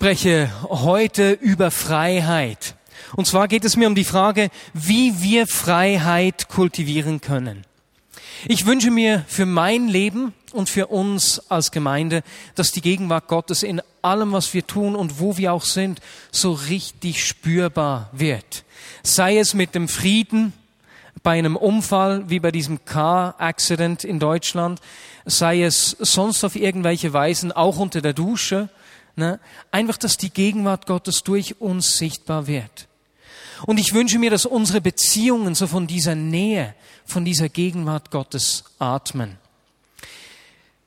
spreche heute über Freiheit. Und zwar geht es mir um die Frage, wie wir Freiheit kultivieren können. Ich wünsche mir für mein Leben und für uns als Gemeinde, dass die Gegenwart Gottes in allem, was wir tun und wo wir auch sind, so richtig spürbar wird. Sei es mit dem Frieden bei einem Unfall wie bei diesem Car-Accident in Deutschland, sei es sonst auf irgendwelche Weisen, auch unter der Dusche, ne? einfach, dass die Gegenwart Gottes durch uns sichtbar wird. Und ich wünsche mir, dass unsere Beziehungen so von dieser Nähe, von dieser Gegenwart Gottes atmen.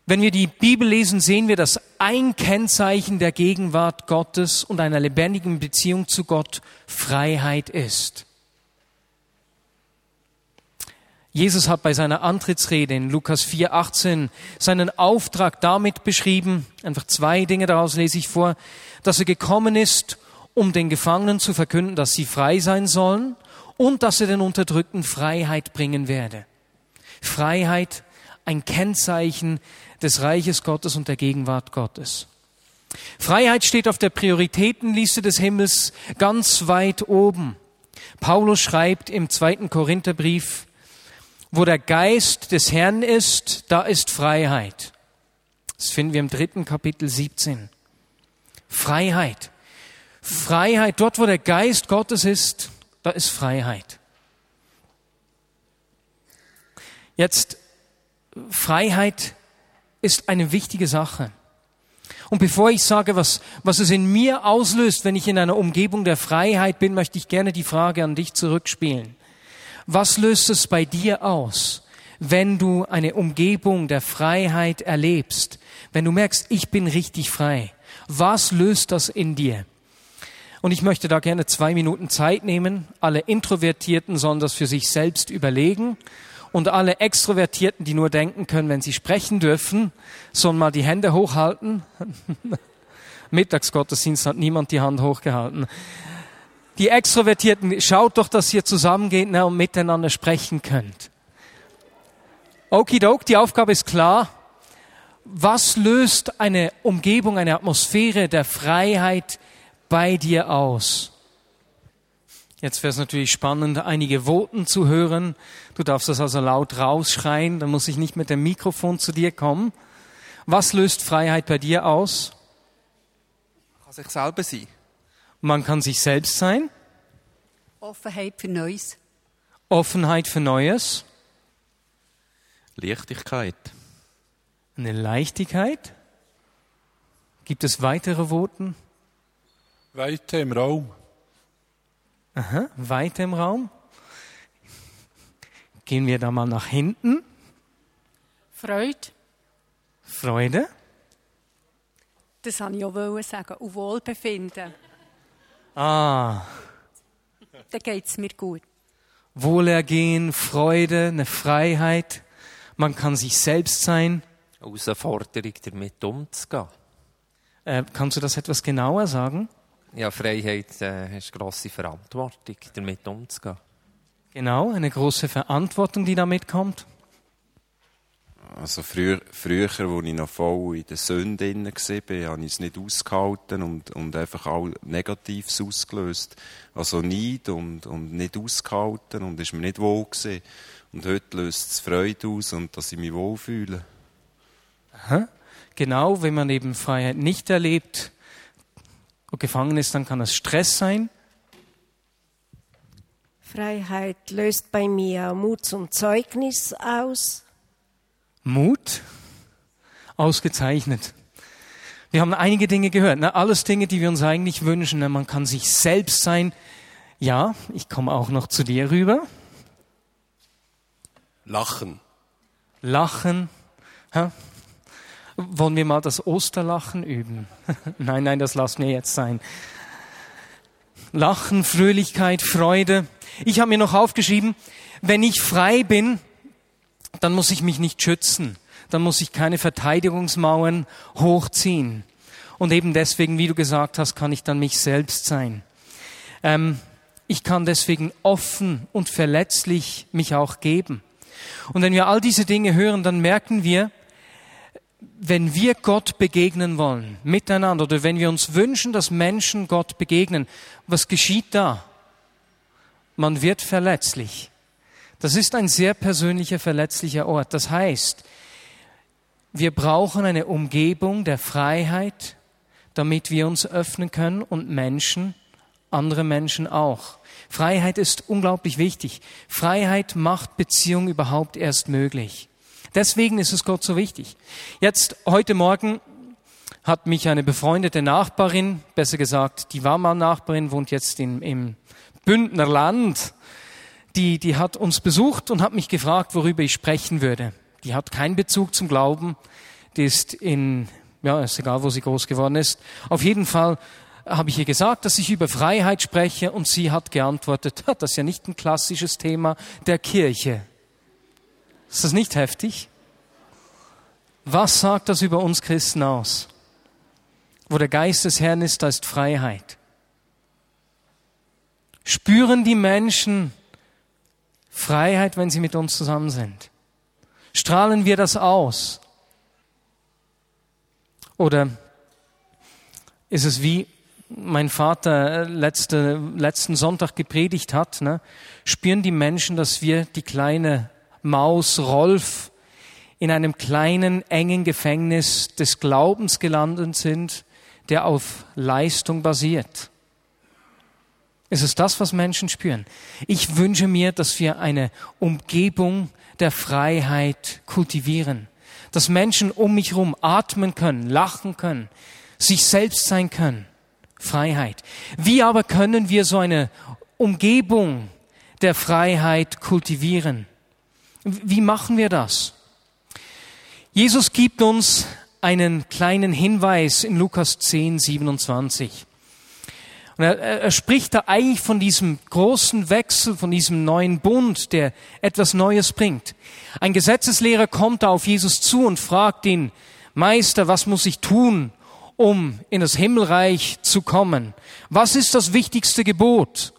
Wenn wir die Bibel lesen, sehen wir, dass ein Kennzeichen der Gegenwart Gottes und einer lebendigen Beziehung zu Gott Freiheit ist. Jesus hat bei seiner Antrittsrede in Lukas 4,18 seinen Auftrag damit beschrieben, einfach zwei Dinge daraus lese ich vor, dass er gekommen ist, um den Gefangenen zu verkünden, dass sie frei sein sollen und dass er den Unterdrückten Freiheit bringen werde. Freiheit, ein Kennzeichen des Reiches Gottes und der Gegenwart Gottes. Freiheit steht auf der Prioritätenliste des Himmels ganz weit oben. Paulus schreibt im zweiten Korintherbrief, wo der Geist des Herrn ist, da ist Freiheit. Das finden wir im dritten Kapitel 17. Freiheit. Freiheit, dort wo der Geist Gottes ist, da ist Freiheit. Jetzt, Freiheit ist eine wichtige Sache. Und bevor ich sage, was, was es in mir auslöst, wenn ich in einer Umgebung der Freiheit bin, möchte ich gerne die Frage an dich zurückspielen. Was löst es bei dir aus, wenn du eine Umgebung der Freiheit erlebst? Wenn du merkst, ich bin richtig frei. Was löst das in dir? Und ich möchte da gerne zwei Minuten Zeit nehmen. Alle Introvertierten sollen das für sich selbst überlegen. Und alle Extrovertierten, die nur denken können, wenn sie sprechen dürfen, sollen mal die Hände hochhalten. Mittagsgottesdienst hat niemand die Hand hochgehalten. Die Extrovertierten, schaut doch, dass ihr zusammengeht ne, und miteinander sprechen könnt. Okidok, die Aufgabe ist klar. Was löst eine Umgebung, eine Atmosphäre der Freiheit bei dir aus? Jetzt wäre es natürlich spannend, einige Voten zu hören. Du darfst das also laut rausschreien, dann muss ich nicht mit dem Mikrofon zu dir kommen. Was löst Freiheit bei dir aus? Kann sich selber sein. Man kann sich selbst sein. Offenheit für Neues. Offenheit für Neues. Leichtigkeit. Eine Leichtigkeit. Gibt es weitere Voten? Weite im Raum. Aha, Weite im Raum. Gehen wir da mal nach hinten. Freude. Freude. Das wollte ich auch sagen. Und Wohlbefinden. Ah, Dann geht es mir gut. Wohlergehen, Freude, eine Freiheit. Man kann sich selbst sein. Herausforderung, damit umzugehen. Äh, kannst du das etwas genauer sagen? Ja, Freiheit äh, hast grosse Verantwortung, damit umzugehen. Genau, eine große Verantwortung, die damit kommt. Also früher, früher, wo ich noch voll in der Sünde drin war, habe ich es nicht ausgehalten und, und einfach all Negatives ausgelöst. Also Neid und, und nicht ausgehalten und ist mir nicht wohl gewesen. Und heute löst es Freude aus und dass ich mich wohlfühle. Aha. Genau, wenn man eben Freiheit nicht erlebt und gefangen ist, dann kann es Stress sein. Freiheit löst bei mir Mut zum Zeugnis aus. Mut, ausgezeichnet. Wir haben einige Dinge gehört, ne? alles Dinge, die wir uns eigentlich wünschen. Ne? Man kann sich selbst sein. Ja, ich komme auch noch zu dir rüber. Lachen. Lachen. Hä? Wollen wir mal das Osterlachen üben? nein, nein, das lassen wir jetzt sein. Lachen, Fröhlichkeit, Freude. Ich habe mir noch aufgeschrieben, wenn ich frei bin, dann muss ich mich nicht schützen. Dann muss ich keine Verteidigungsmauern hochziehen. Und eben deswegen, wie du gesagt hast, kann ich dann mich selbst sein. Ähm, ich kann deswegen offen und verletzlich mich auch geben. Und wenn wir all diese Dinge hören, dann merken wir, wenn wir Gott begegnen wollen, miteinander, oder wenn wir uns wünschen, dass Menschen Gott begegnen, was geschieht da? Man wird verletzlich. Das ist ein sehr persönlicher, verletzlicher Ort. Das heißt, wir brauchen eine Umgebung der Freiheit, damit wir uns öffnen können und Menschen, andere Menschen auch. Freiheit ist unglaublich wichtig. Freiheit macht Beziehung überhaupt erst möglich. Deswegen ist es Gott so wichtig. Jetzt, heute Morgen hat mich eine befreundete Nachbarin, besser gesagt, die war mal Nachbarin, wohnt jetzt in, im Bündner Land, die, die hat uns besucht und hat mich gefragt, worüber ich sprechen würde. Die hat keinen Bezug zum Glauben, die ist in, ja, ist egal, wo sie groß geworden ist. Auf jeden Fall habe ich ihr gesagt, dass ich über Freiheit spreche und sie hat geantwortet, das ist ja nicht ein klassisches Thema der Kirche. Ist das nicht heftig? Was sagt das über uns Christen aus? Wo der Geist des Herrn ist, da ist Freiheit. Spüren die Menschen Freiheit, wenn sie mit uns zusammen sind? Strahlen wir das aus? Oder ist es wie mein Vater letzte, letzten Sonntag gepredigt hat, ne? spüren die Menschen, dass wir die kleine Maus Rolf in einem kleinen, engen Gefängnis des Glaubens gelandet sind, der auf Leistung basiert. Ist es das, was Menschen spüren? Ich wünsche mir, dass wir eine Umgebung der Freiheit kultivieren, dass Menschen um mich herum atmen können, lachen können, sich selbst sein können. Freiheit. Wie aber können wir so eine Umgebung der Freiheit kultivieren? Wie machen wir das? Jesus gibt uns einen kleinen Hinweis in Lukas 10, 27. Und er, er spricht da eigentlich von diesem großen Wechsel, von diesem neuen Bund, der etwas Neues bringt. Ein Gesetzeslehrer kommt da auf Jesus zu und fragt ihn, Meister, was muss ich tun, um in das Himmelreich zu kommen? Was ist das wichtigste Gebot?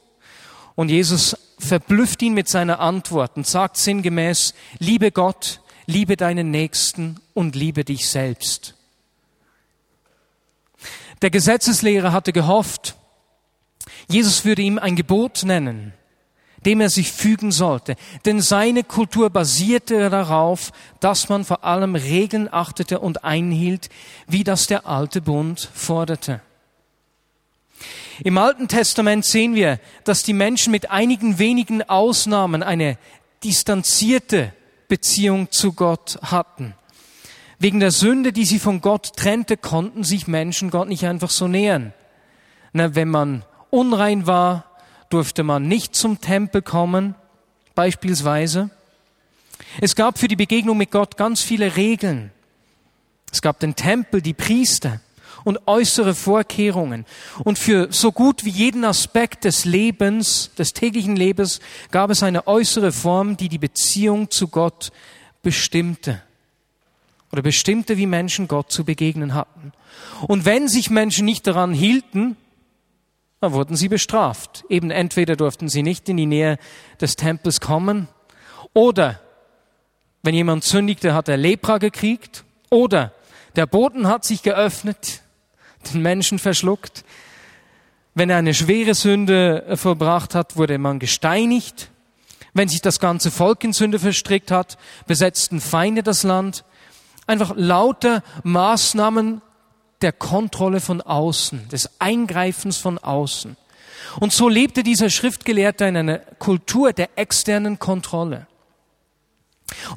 Und Jesus verblüfft ihn mit seiner Antwort und sagt sinngemäß, liebe Gott, liebe deinen Nächsten und liebe dich selbst. Der Gesetzeslehrer hatte gehofft, Jesus würde ihm ein Gebot nennen, dem er sich fügen sollte, denn seine Kultur basierte darauf, dass man vor allem Regeln achtete und einhielt, wie das der alte Bund forderte. Im Alten Testament sehen wir, dass die Menschen mit einigen wenigen Ausnahmen eine distanzierte Beziehung zu Gott hatten. Wegen der Sünde, die sie von Gott trennte, konnten sich Menschen Gott nicht einfach so nähern. Na, wenn man unrein war, durfte man nicht zum Tempel kommen, beispielsweise. Es gab für die Begegnung mit Gott ganz viele Regeln. Es gab den Tempel, die Priester und äußere Vorkehrungen. Und für so gut wie jeden Aspekt des Lebens, des täglichen Lebens, gab es eine äußere Form, die die Beziehung zu Gott bestimmte. Oder bestimmte, wie Menschen Gott zu begegnen hatten. Und wenn sich Menschen nicht daran hielten, dann wurden sie bestraft. Eben entweder durften sie nicht in die Nähe des Tempels kommen, oder wenn jemand sündigte, hat er Lepra gekriegt, oder der Boden hat sich geöffnet, den Menschen verschluckt. Wenn er eine schwere Sünde äh, vollbracht hat, wurde man gesteinigt. Wenn sich das ganze Volk in Sünde verstrickt hat, besetzten Feinde das Land. Einfach lauter Maßnahmen der Kontrolle von außen, des Eingreifens von außen. Und so lebte dieser Schriftgelehrte in einer Kultur der externen Kontrolle.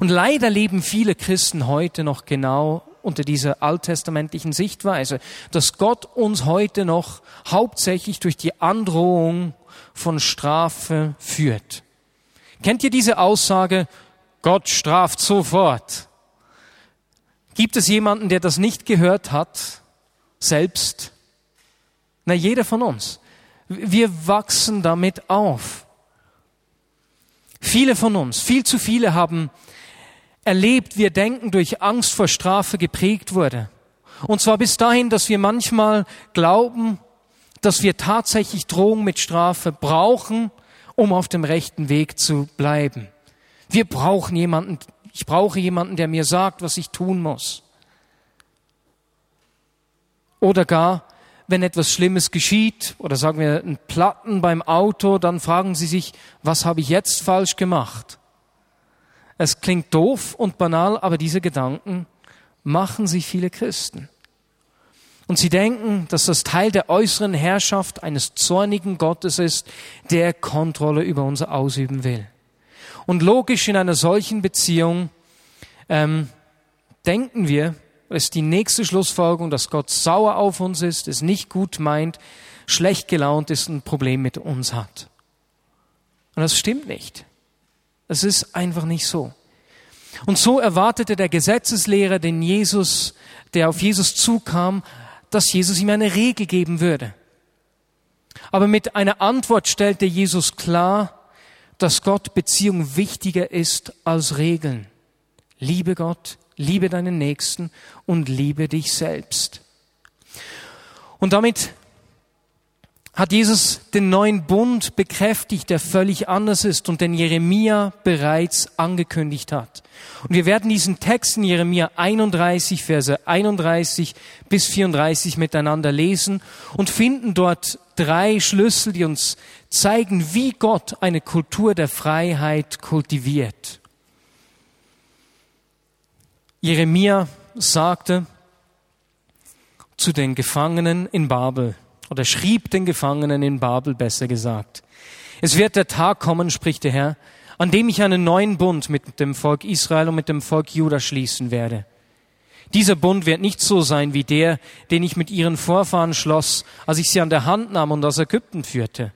Und leider leben viele Christen heute noch genau unter dieser alttestamentlichen Sichtweise, dass Gott uns heute noch hauptsächlich durch die Androhung von Strafe führt. Kennt ihr diese Aussage, Gott straft sofort? Gibt es jemanden, der das nicht gehört hat, selbst? Na, jeder von uns. Wir wachsen damit auf. Viele von uns, viel zu viele haben erlebt, wie ihr Denken durch Angst vor Strafe geprägt wurde. Und zwar bis dahin, dass wir manchmal glauben, dass wir tatsächlich Drohung mit Strafe brauchen, um auf dem rechten Weg zu bleiben. Wir brauchen jemanden, ich brauche jemanden, der mir sagt, was ich tun muss. Oder gar, wenn etwas Schlimmes geschieht oder sagen wir ein Platten beim Auto, dann fragen sie sich, was habe ich jetzt falsch gemacht? Es klingt doof und banal, aber diese Gedanken machen sich viele Christen. Und sie denken, dass das Teil der äußeren Herrschaft eines zornigen Gottes ist, der Kontrolle über uns ausüben will. Und logisch in einer solchen Beziehung ähm, denken wir, ist die nächste Schlussfolgerung, dass Gott sauer auf uns ist, es nicht gut meint, schlecht gelaunt ist, und ein Problem mit uns hat. Und das stimmt nicht. Es ist einfach nicht so. Und so erwartete der Gesetzeslehrer, den Jesus, der auf Jesus zukam, dass Jesus ihm eine Regel geben würde. Aber mit einer Antwort stellte Jesus klar, dass Gott Beziehung wichtiger ist als Regeln. Liebe Gott, liebe deinen Nächsten und liebe dich selbst. Und damit hat Jesus den neuen Bund bekräftigt, der völlig anders ist und den Jeremia bereits angekündigt hat. Und wir werden diesen Text in Jeremia 31, Verse 31 bis 34 miteinander lesen und finden dort drei Schlüssel, die uns zeigen, wie Gott eine Kultur der Freiheit kultiviert. Jeremia sagte zu den Gefangenen in Babel, oder schrieb den Gefangenen in Babel besser gesagt. Es wird der Tag kommen, spricht der Herr, an dem ich einen neuen Bund mit dem Volk Israel und mit dem Volk Juda schließen werde. Dieser Bund wird nicht so sein wie der, den ich mit ihren Vorfahren schloss, als ich sie an der Hand nahm und aus Ägypten führte.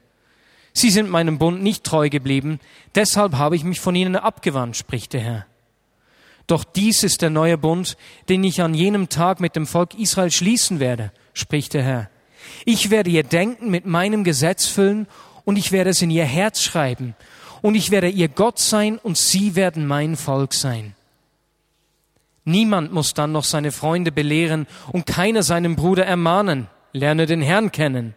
Sie sind meinem Bund nicht treu geblieben, deshalb habe ich mich von ihnen abgewandt, spricht der Herr. Doch dies ist der neue Bund, den ich an jenem Tag mit dem Volk Israel schließen werde, spricht der Herr. Ich werde ihr Denken mit meinem Gesetz füllen und ich werde es in ihr Herz schreiben und ich werde ihr Gott sein und sie werden mein Volk sein. Niemand muss dann noch seine Freunde belehren und keiner seinen Bruder ermahnen. Lerne den Herrn kennen.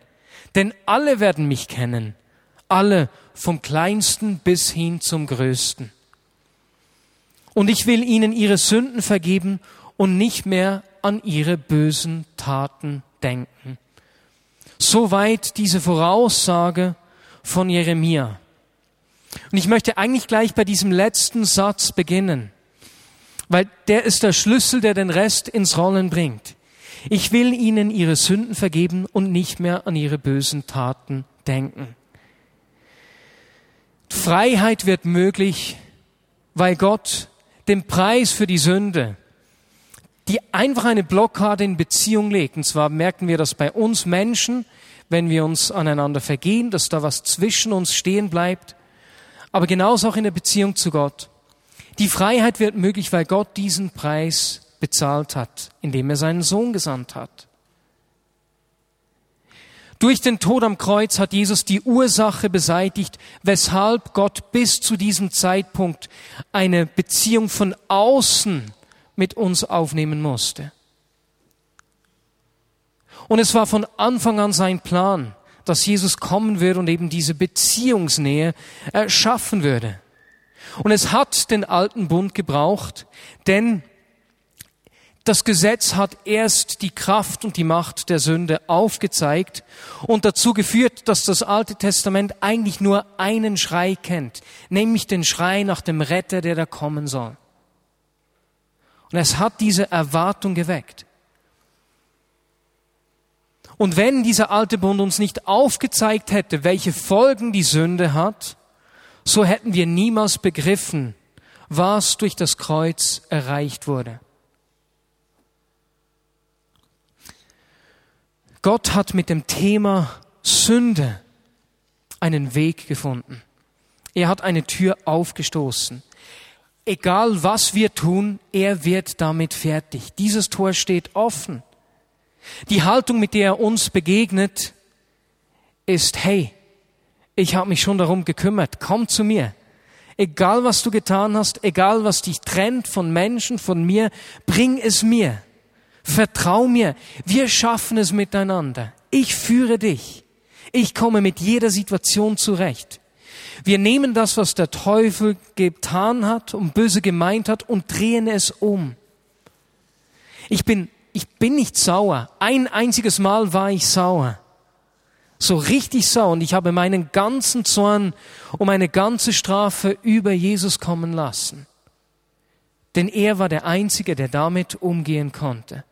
Denn alle werden mich kennen. Alle vom kleinsten bis hin zum größten. Und ich will ihnen ihre Sünden vergeben und nicht mehr an ihre bösen Taten denken. Soweit diese Voraussage von Jeremia. Und ich möchte eigentlich gleich bei diesem letzten Satz beginnen, weil der ist der Schlüssel, der den Rest ins Rollen bringt. Ich will ihnen ihre Sünden vergeben und nicht mehr an ihre bösen Taten denken. Freiheit wird möglich, weil Gott den Preis für die Sünde, die einfach eine Blockade in Beziehung legt. Und zwar merken wir das bei uns Menschen, wenn wir uns aneinander vergehen, dass da was zwischen uns stehen bleibt, aber genauso auch in der Beziehung zu Gott. Die Freiheit wird möglich, weil Gott diesen Preis bezahlt hat, indem er seinen Sohn gesandt hat. Durch den Tod am Kreuz hat Jesus die Ursache beseitigt, weshalb Gott bis zu diesem Zeitpunkt eine Beziehung von außen mit uns aufnehmen musste. Und es war von Anfang an sein Plan, dass Jesus kommen würde und eben diese Beziehungsnähe erschaffen würde. Und es hat den alten Bund gebraucht, denn das Gesetz hat erst die Kraft und die Macht der Sünde aufgezeigt und dazu geführt, dass das Alte Testament eigentlich nur einen Schrei kennt, nämlich den Schrei nach dem Retter, der da kommen soll. Und es hat diese Erwartung geweckt. Und wenn dieser alte Bund uns nicht aufgezeigt hätte, welche Folgen die Sünde hat, so hätten wir niemals begriffen, was durch das Kreuz erreicht wurde. Gott hat mit dem Thema Sünde einen Weg gefunden. Er hat eine Tür aufgestoßen. Egal was wir tun, er wird damit fertig. Dieses Tor steht offen. Die Haltung, mit der er uns begegnet, ist, hey, ich habe mich schon darum gekümmert, komm zu mir. Egal was du getan hast, egal was dich trennt von Menschen, von mir, bring es mir. Vertrau mir, wir schaffen es miteinander. Ich führe dich. Ich komme mit jeder Situation zurecht. Wir nehmen das, was der Teufel getan hat und böse gemeint hat und drehen es um. Ich bin ich bin nicht sauer. Ein einziges Mal war ich sauer. So richtig sauer. Und ich habe meinen ganzen Zorn und meine ganze Strafe über Jesus kommen lassen. Denn er war der Einzige, der damit umgehen konnte.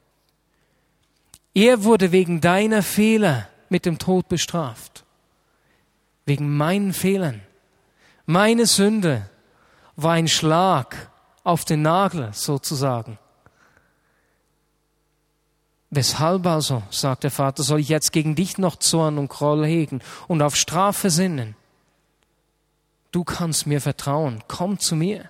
Er wurde wegen deiner Fehler mit dem Tod bestraft. Wegen meinen Fehlern. Meine Sünde war ein Schlag auf den Nagel sozusagen. Weshalb also, sagt der Vater, soll ich jetzt gegen dich noch Zorn und Groll hegen und auf Strafe sinnen? Du kannst mir vertrauen, komm zu mir.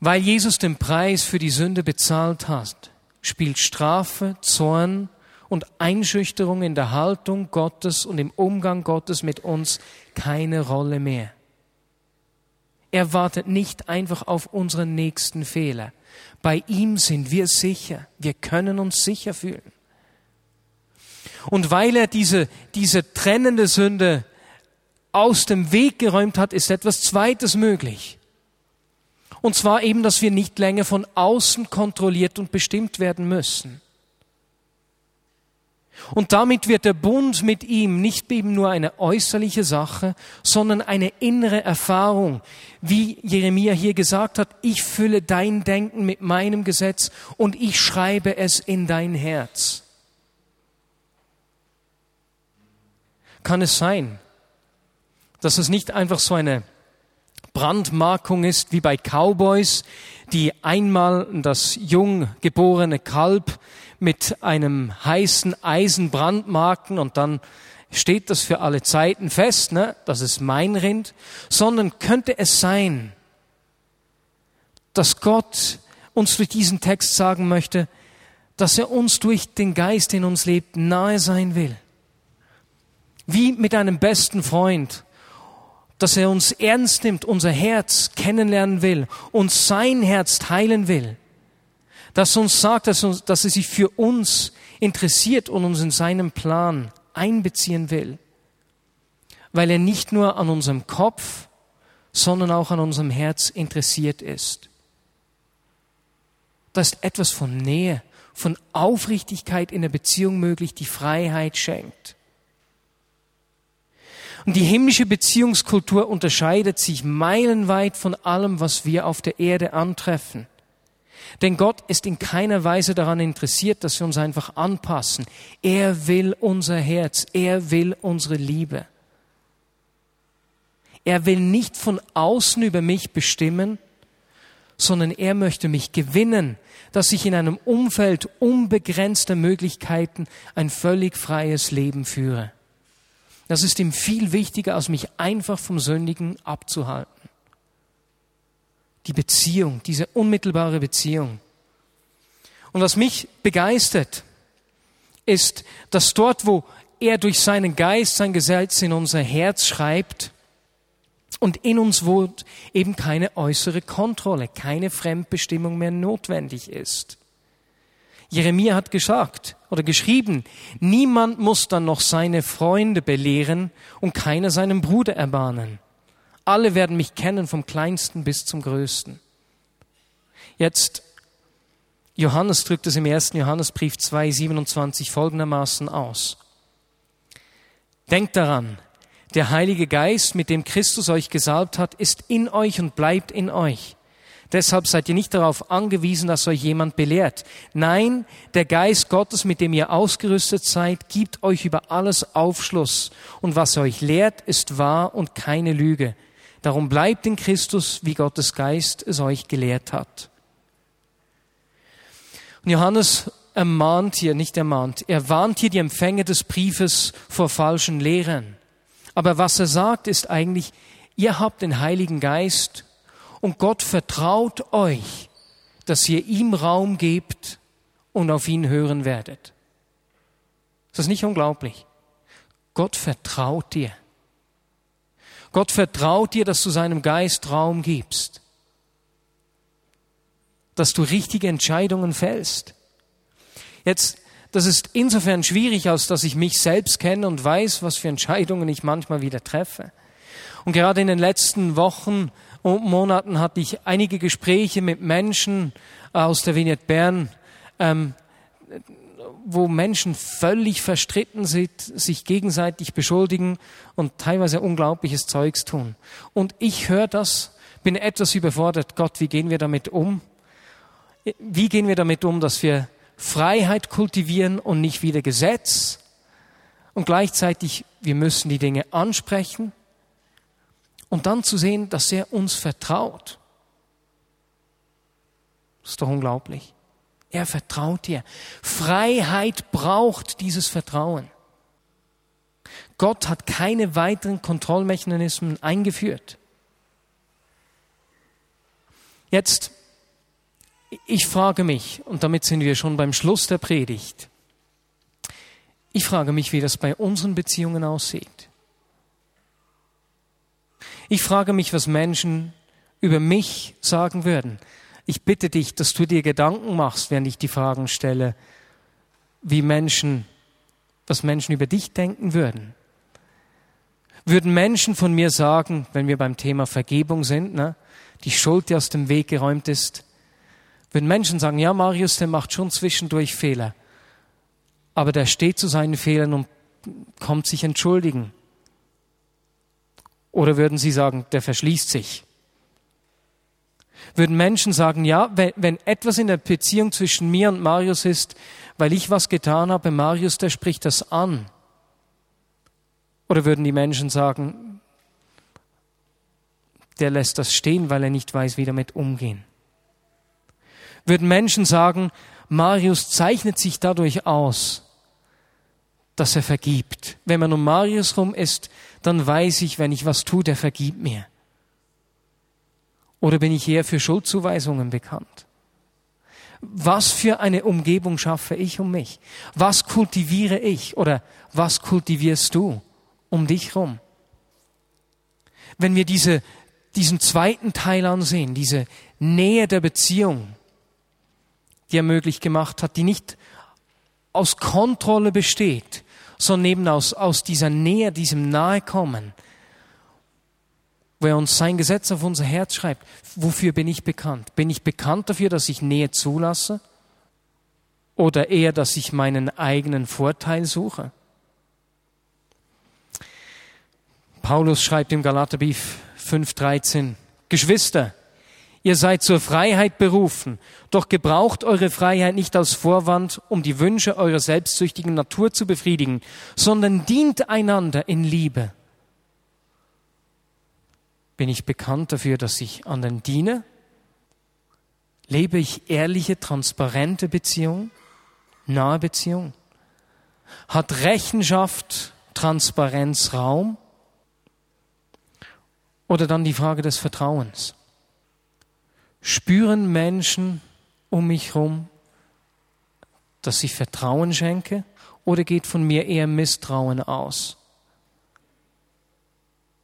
Weil Jesus den Preis für die Sünde bezahlt hat, spielt Strafe, Zorn und Einschüchterung in der Haltung Gottes und im Umgang Gottes mit uns keine Rolle mehr. Er wartet nicht einfach auf unseren nächsten Fehler. Bei ihm sind wir sicher. Wir können uns sicher fühlen. Und weil er diese, diese trennende Sünde aus dem Weg geräumt hat, ist etwas Zweites möglich. Und zwar eben, dass wir nicht länger von außen kontrolliert und bestimmt werden müssen. Und damit wird der Bund mit ihm nicht eben nur eine äußerliche Sache, sondern eine innere Erfahrung. Wie Jeremia hier gesagt hat, ich fülle dein Denken mit meinem Gesetz und ich schreibe es in dein Herz. Kann es sein, dass es nicht einfach so eine Brandmarkung ist wie bei Cowboys, die einmal das jung geborene Kalb mit einem heißen Eisen brandmarken und dann steht das für alle Zeiten fest, ne? das ist mein Rind, sondern könnte es sein, dass Gott uns durch diesen Text sagen möchte, dass er uns durch den Geist, in uns lebt, nahe sein will. Wie mit einem besten Freund, dass er uns ernst nimmt, unser Herz kennenlernen will, uns sein Herz teilen will, dass er uns sagt, dass, uns, dass er sich für uns interessiert und uns in seinem Plan einbeziehen will, weil er nicht nur an unserem Kopf, sondern auch an unserem Herz interessiert ist. Da ist etwas von Nähe, von Aufrichtigkeit in der Beziehung möglich, die Freiheit schenkt. Und die himmlische Beziehungskultur unterscheidet sich meilenweit von allem, was wir auf der Erde antreffen. Denn Gott ist in keiner Weise daran interessiert, dass wir uns einfach anpassen. Er will unser Herz, er will unsere Liebe. Er will nicht von außen über mich bestimmen, sondern er möchte mich gewinnen, dass ich in einem Umfeld unbegrenzter Möglichkeiten ein völlig freies Leben führe. Das ist ihm viel wichtiger, als mich einfach vom Sündigen abzuhalten. Die Beziehung, diese unmittelbare Beziehung. Und was mich begeistert, ist, dass dort, wo er durch seinen Geist sein Gesetz in unser Herz schreibt und in uns wohnt, eben keine äußere Kontrolle, keine Fremdbestimmung mehr notwendig ist. Jeremia hat gesagt oder geschrieben, niemand muss dann noch seine Freunde belehren und keiner seinen Bruder ermahnen. Alle werden mich kennen vom kleinsten bis zum größten. Jetzt, Johannes drückt es im ersten Johannesbrief 2,27 folgendermaßen aus. Denkt daran, der Heilige Geist, mit dem Christus euch gesalbt hat, ist in euch und bleibt in euch. Deshalb seid ihr nicht darauf angewiesen, dass euch jemand belehrt. Nein, der Geist Gottes, mit dem ihr ausgerüstet seid, gibt euch über alles Aufschluss. Und was er euch lehrt, ist wahr und keine Lüge. Darum bleibt in Christus, wie Gottes Geist es euch gelehrt hat. Und Johannes ermahnt hier, nicht ermahnt, er warnt hier die Empfänger des Briefes vor falschen Lehrern. Aber was er sagt, ist eigentlich, ihr habt den Heiligen Geist und Gott vertraut euch, dass ihr ihm Raum gebt und auf ihn hören werdet. Ist das nicht unglaublich? Gott vertraut dir. Gott vertraut dir, dass du seinem Geist Raum gibst. Dass du richtige Entscheidungen fällst. Jetzt, das ist insofern schwierig, als dass ich mich selbst kenne und weiß, was für Entscheidungen ich manchmal wieder treffe. Und gerade in den letzten Wochen Monaten hatte ich einige Gespräche mit Menschen aus der Vignette Bern, ähm, wo Menschen völlig verstritten sind, sich gegenseitig beschuldigen und teilweise unglaubliches Zeugs tun. Und ich höre das, bin etwas überfordert. Gott, wie gehen wir damit um? Wie gehen wir damit um, dass wir Freiheit kultivieren und nicht wieder Gesetz? Und gleichzeitig, wir müssen die Dinge ansprechen und dann zu sehen, dass er uns vertraut. Das ist doch unglaublich. Er vertraut dir. Freiheit braucht dieses Vertrauen. Gott hat keine weiteren Kontrollmechanismen eingeführt. Jetzt, ich frage mich, und damit sind wir schon beim Schluss der Predigt, ich frage mich, wie das bei unseren Beziehungen aussieht. Ich frage mich, was Menschen über mich sagen würden. Ich bitte dich, dass du dir Gedanken machst, während ich die Fragen stelle, wie Menschen, was Menschen über dich denken würden. Würden Menschen von mir sagen, wenn wir beim Thema Vergebung sind, ne, die Schuld, die aus dem Weg geräumt ist, würden Menschen sagen, ja, Marius, der macht schon zwischendurch Fehler, aber der steht zu seinen Fehlern und kommt sich entschuldigen. Oder würden sie sagen, der verschließt sich? Würden Menschen sagen, ja, wenn, wenn etwas in der Beziehung zwischen mir und Marius ist, weil ich was getan habe, Marius, der spricht das an? Oder würden die Menschen sagen, der lässt das stehen, weil er nicht weiß, wie damit umgehen? Würden Menschen sagen, Marius zeichnet sich dadurch aus, dass er vergibt. Wenn man um Marius rum ist, dann weiß ich, wenn ich was tue, der vergibt mir. Oder bin ich eher für Schuldzuweisungen bekannt? Was für eine Umgebung schaffe ich um mich? Was kultiviere ich oder was kultivierst du um dich rum? Wenn wir diese, diesen zweiten Teil ansehen, diese Nähe der Beziehung, die er möglich gemacht hat, die nicht aus Kontrolle besteht, sondern eben aus, aus dieser Nähe, diesem Nahekommen, wo er uns sein Gesetz auf unser Herz schreibt. Wofür bin ich bekannt? Bin ich bekannt dafür, dass ich Nähe zulasse? Oder eher, dass ich meinen eigenen Vorteil suche? Paulus schreibt im Galaterbrief 5,13, Geschwister, ihr seid zur Freiheit berufen, doch gebraucht eure Freiheit nicht als Vorwand, um die Wünsche eurer selbstsüchtigen Natur zu befriedigen, sondern dient einander in Liebe bin ich bekannt dafür, dass ich anderen diene? Lebe ich ehrliche, transparente Beziehung? Nahe Beziehung? Hat Rechenschaft, Transparenz Raum? Oder dann die Frage des Vertrauens. Spüren Menschen um mich herum, dass ich Vertrauen schenke? Oder geht von mir eher Misstrauen aus?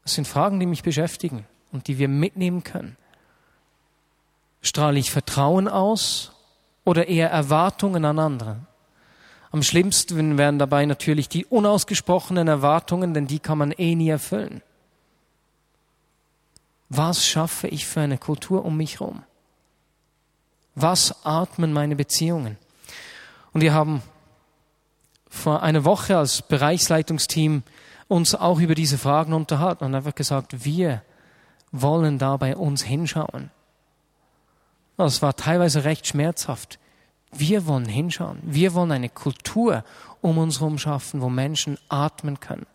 Das sind Fragen, die mich beschäftigen und die wir mitnehmen können. Strahle ich Vertrauen aus oder eher Erwartungen an andere? Am schlimmsten wären dabei natürlich die unausgesprochenen Erwartungen, denn die kann man eh nie erfüllen. Was schaffe ich für eine Kultur um mich herum? Was atmen meine Beziehungen? Und wir haben vor einer Woche als Bereichsleitungsteam uns auch über diese Fragen unterhalten und einfach gesagt, wir wollen da bei uns hinschauen. Das war teilweise recht schmerzhaft. Wir wollen hinschauen. Wir wollen eine Kultur um uns herum schaffen, wo Menschen atmen können,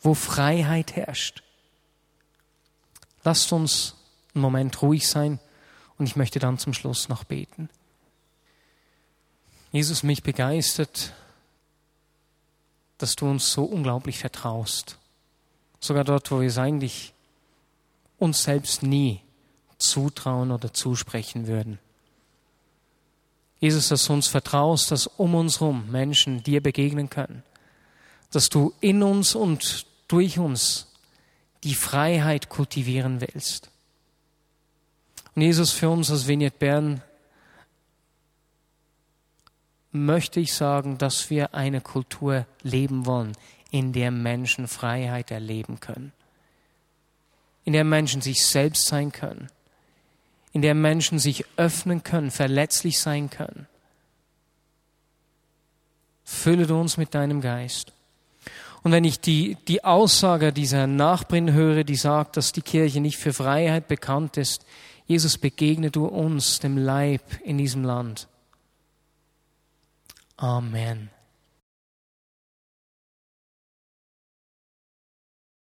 wo Freiheit herrscht. Lasst uns einen Moment ruhig sein und ich möchte dann zum Schluss noch beten. Jesus, mich begeistert dass du uns so unglaublich vertraust. Sogar dort, wo wir es eigentlich uns selbst nie zutrauen oder zusprechen würden. Jesus, dass du uns vertraust, dass um uns herum Menschen dir begegnen können. Dass du in uns und durch uns die Freiheit kultivieren willst. Und Jesus, für uns als Vignette Bern möchte ich sagen, dass wir eine Kultur leben wollen, in der Menschen Freiheit erleben können. in der Menschen sich selbst sein können, in der Menschen sich öffnen können, verletzlich sein können. Fülle du uns mit deinem Geist. Und wenn ich die, die Aussage dieser Nachbarin höre, die sagt, dass die Kirche nicht für Freiheit bekannt ist, Jesus, begegne du uns, dem Leib in diesem Land. Amen.